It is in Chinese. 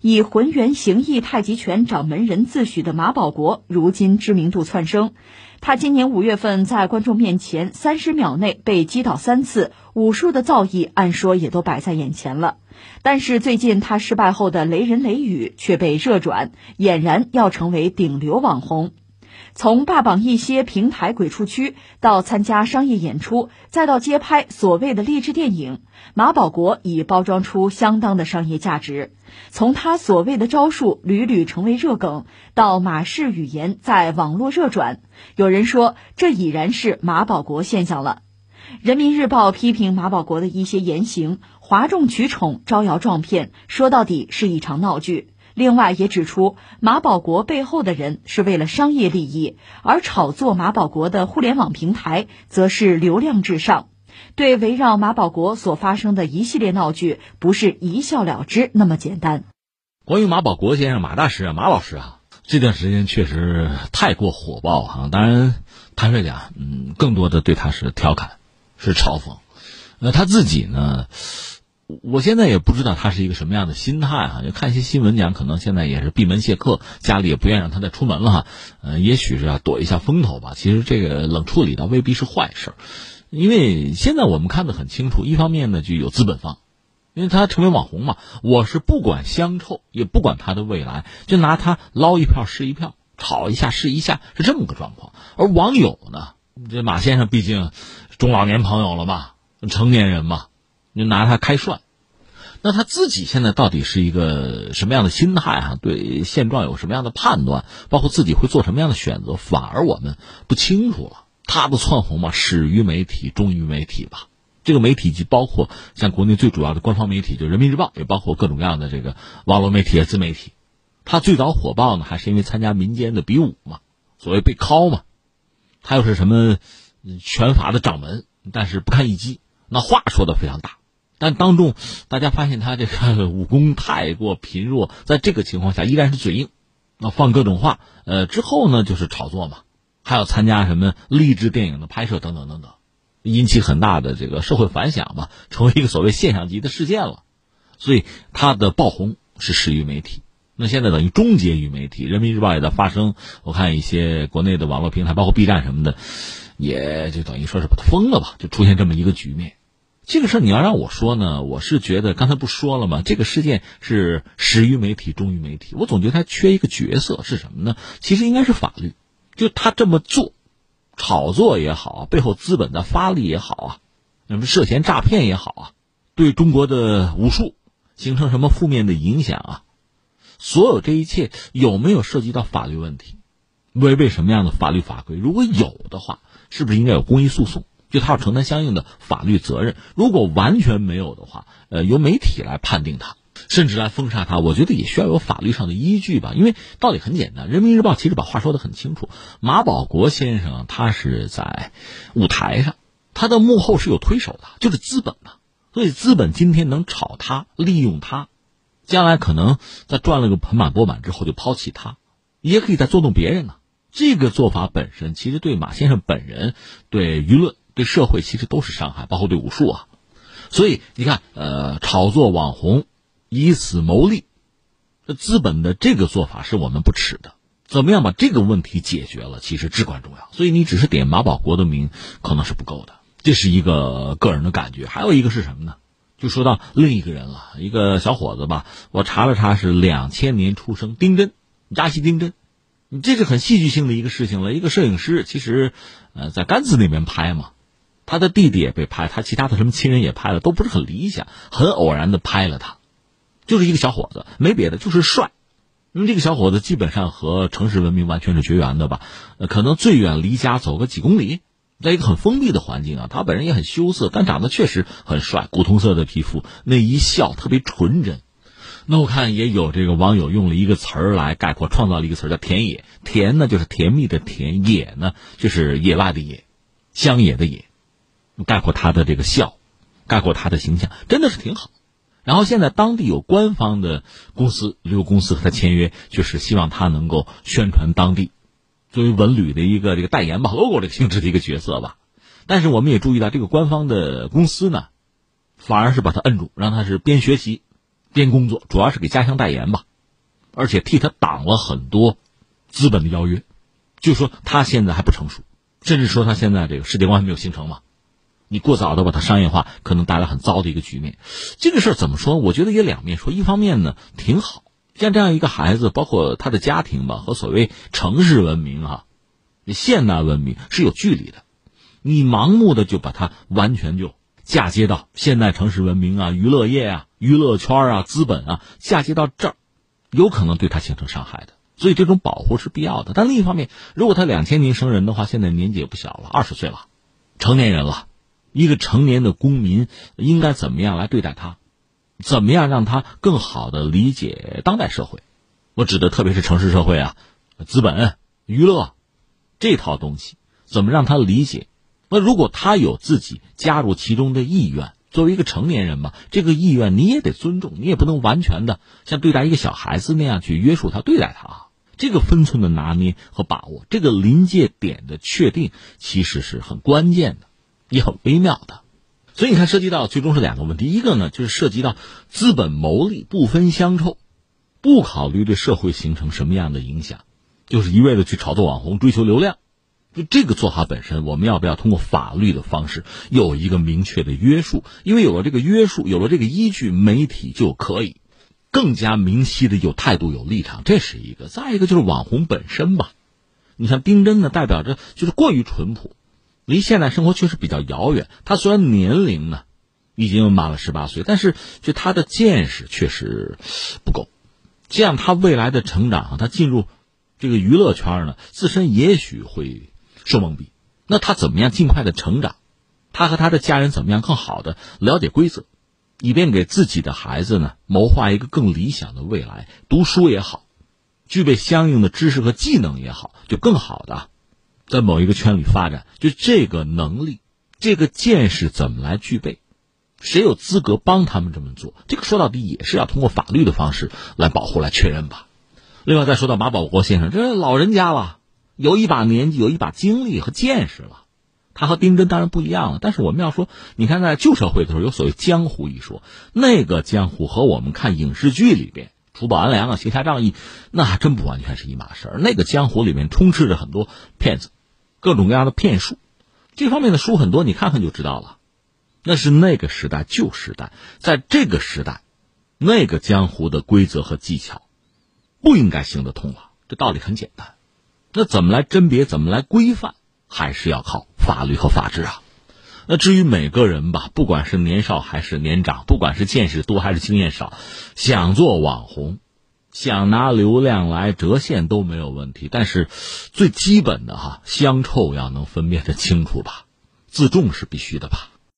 以浑圆形意太极拳掌门人自诩的马保国，如今知名度窜升。他今年五月份在观众面前三十秒内被击倒三次，武术的造诣按说也都摆在眼前了。但是最近他失败后的雷人雷语却被热转，俨然要成为顶流网红。从霸榜一些平台鬼畜区，到参加商业演出，再到接拍所谓的励志电影，马保国已包装出相当的商业价值。从他所谓的招数屡屡成为热梗，到马氏语言在网络热转，有人说这已然是马保国现象了。人民日报批评马保国的一些言行哗众取宠、招摇撞骗，说到底是一场闹剧。另外也指出，马保国背后的人是为了商业利益，而炒作马保国的互联网平台则是流量至上。对围绕马保国所发生的一系列闹剧，不是一笑了之那么简单。关于马保国先生、马大师啊、马老师啊，这段时间确实太过火爆哈。当然，坦率讲，嗯，更多的对他是调侃，是嘲讽。那他自己呢？我现在也不知道他是一个什么样的心态哈，就看一些新闻讲，可能现在也是闭门谢客，家里也不愿让他再出门了哈。呃，也许是要躲一下风头吧。其实这个冷处理倒未必是坏事，因为现在我们看得很清楚，一方面呢就有资本方，因为他成为网红嘛，我是不管香臭，也不管他的未来，就拿他捞一票是一票，炒一下是一下，是这么个状况。而网友呢，这马先生毕竟中老年朋友了嘛，成年人嘛。就拿他开涮，那他自己现在到底是一个什么样的心态啊？对现状有什么样的判断？包括自己会做什么样的选择？反而我们不清楚了。他的窜红嘛，始于媒体，终于媒体吧。这个媒体既包括像国内最主要的官方媒体，就人民日报，也包括各种各样的这个网络媒体、自媒体。他最早火爆呢，还是因为参加民间的比武嘛，所谓被拷嘛。他又是什么拳法的掌门，但是不堪一击，那话说的非常大。但当众，大家发现他这个武功太过贫弱，在这个情况下依然是嘴硬，那放各种话，呃，之后呢就是炒作嘛，还要参加什么励志电影的拍摄等等等等，引起很大的这个社会反响吧，成为一个所谓现象级的事件了。所以他的爆红是始于媒体，那现在等于终结于媒体。人民日报也在发声，我看一些国内的网络平台，包括 B 站什么的，也就等于说是把他封了吧，就出现这么一个局面。这个事儿你要让我说呢，我是觉得刚才不说了吗？这个事件是始于媒体，终于媒体。我总觉得他缺一个角色是什么呢？其实应该是法律。就他这么做，炒作也好，背后资本的发力也好啊，什么涉嫌诈骗也好啊，对中国的武术形成什么负面的影响啊？所有这一切有没有涉及到法律问题？违背什么样的法律法规？如果有的话，是不是应该有公益诉讼？就他要承担相应的法律责任。如果完全没有的话，呃，由媒体来判定他，甚至来封杀他，我觉得也需要有法律上的依据吧。因为道理很简单，《人民日报》其实把话说得很清楚。马保国先生他是在舞台上，他的幕后是有推手的，就是资本嘛。所以资本今天能炒他，利用他，将来可能在赚了个盆满钵满之后就抛弃他，也可以再作弄别人呢。这个做法本身其实对马先生本人、对舆论。对社会其实都是伤害，包括对武术啊，所以你看，呃，炒作网红，以此谋利，这资本的这个做法是我们不耻的。怎么样把这个问题解决了，其实至关重要。所以你只是点马保国的名，可能是不够的。这是一个个人的感觉。还有一个是什么呢？就说到另一个人了，一个小伙子吧，我查了查，是两千年出生，丁真，扎西丁真。你这是很戏剧性的一个事情了。一个摄影师，其实，呃，在甘孜那边拍嘛。他的弟弟也被拍，他其他的什么亲人也拍了，都不是很理想。很偶然的拍了他，就是一个小伙子，没别的，就是帅。因为这个小伙子基本上和城市文明完全是绝缘的吧？呃，可能最远离家走个几公里，在一个很封闭的环境啊。他本人也很羞涩，但长得确实很帅，古铜色的皮肤，那一笑特别纯真。那我看也有这个网友用了一个词儿来概括，创造了一个词儿叫“田野”。田呢就是甜蜜的田，野呢就是野外的野，乡野的野。概括他的这个笑，概括他的形象，真的是挺好。然后现在当地有官方的公司旅游公司和他签约，就是希望他能够宣传当地，作为文旅的一个这个代言吧，logo 这个性质的一个角色吧。但是我们也注意到，这个官方的公司呢，反而是把他摁住，让他是边学习，边工作，主要是给家乡代言吧，而且替他挡了很多资本的邀约，就说他现在还不成熟，甚至说他现在这个世界观还没有形成嘛。你过早的把它商业化，可能带来很糟的一个局面。这个事儿怎么说？我觉得也两面说。一方面呢，挺好，像这样一个孩子，包括他的家庭吧，和所谓城市文明啊、现代文明是有距离的。你盲目的就把它完全就嫁接到现代城市文明啊、娱乐业啊、娱乐圈啊、资本啊，嫁接到这儿，有可能对他形成伤害的。所以这种保护是必要的。但另一方面，如果他两千年生人的话，现在年纪也不小了，二十岁了，成年人了。一个成年的公民应该怎么样来对待他？怎么样让他更好的理解当代社会？我指的特别是城市社会啊，资本、娱乐这套东西，怎么让他理解？那如果他有自己加入其中的意愿，作为一个成年人嘛，这个意愿你也得尊重，你也不能完全的像对待一个小孩子那样去约束他、对待他啊。这个分寸的拿捏和把握，这个临界点的确定，其实是很关键的。也很微妙的，所以你看，涉及到最终是两个问题。一个呢，就是涉及到资本牟利不分乡臭，不考虑对社会形成什么样的影响，就是一味的去炒作网红、追求流量。就这个做法本身，我们要不要通过法律的方式有一个明确的约束？因为有了这个约束，有了这个依据，媒体就可以更加明晰的有态度、有立场。这是一个。再一个就是网红本身吧，你像丁真呢，代表着就是过于淳朴。离现代生活确实比较遥远。他虽然年龄呢已经满了十八岁，但是就他的见识确实不够。这样他未来的成长，他进入这个娱乐圈呢，自身也许会受蒙蔽。那他怎么样尽快的成长？他和他的家人怎么样更好的了解规则，以便给自己的孩子呢谋划一个更理想的未来？读书也好，具备相应的知识和技能也好，就更好的。在某一个圈里发展，就这个能力、这个见识怎么来具备？谁有资格帮他们这么做？这个说到底也是要通过法律的方式来保护、来确认吧。另外，再说到马保国先生，这老人家了，有一把年纪，有一把经历和见识了。他和丁真当然不一样了，但是我们要说，你看在旧社会的时候，有所谓江湖一说，那个江湖和我们看影视剧里边除暴安良啊、行侠仗义，那还真不完全是一码事儿。那个江湖里面充斥着很多骗子。各种各样的骗术，这方面的书很多，你看看就知道了。那是那个时代旧时代，在这个时代，那个江湖的规则和技巧不应该行得通了。这道理很简单。那怎么来甄别？怎么来规范？还是要靠法律和法治啊。那至于每个人吧，不管是年少还是年长，不管是见识多还是经验少，想做网红。想拿流量来折现都没有问题，但是最基本的哈香臭要能分辨的清楚吧，自重是必须的吧。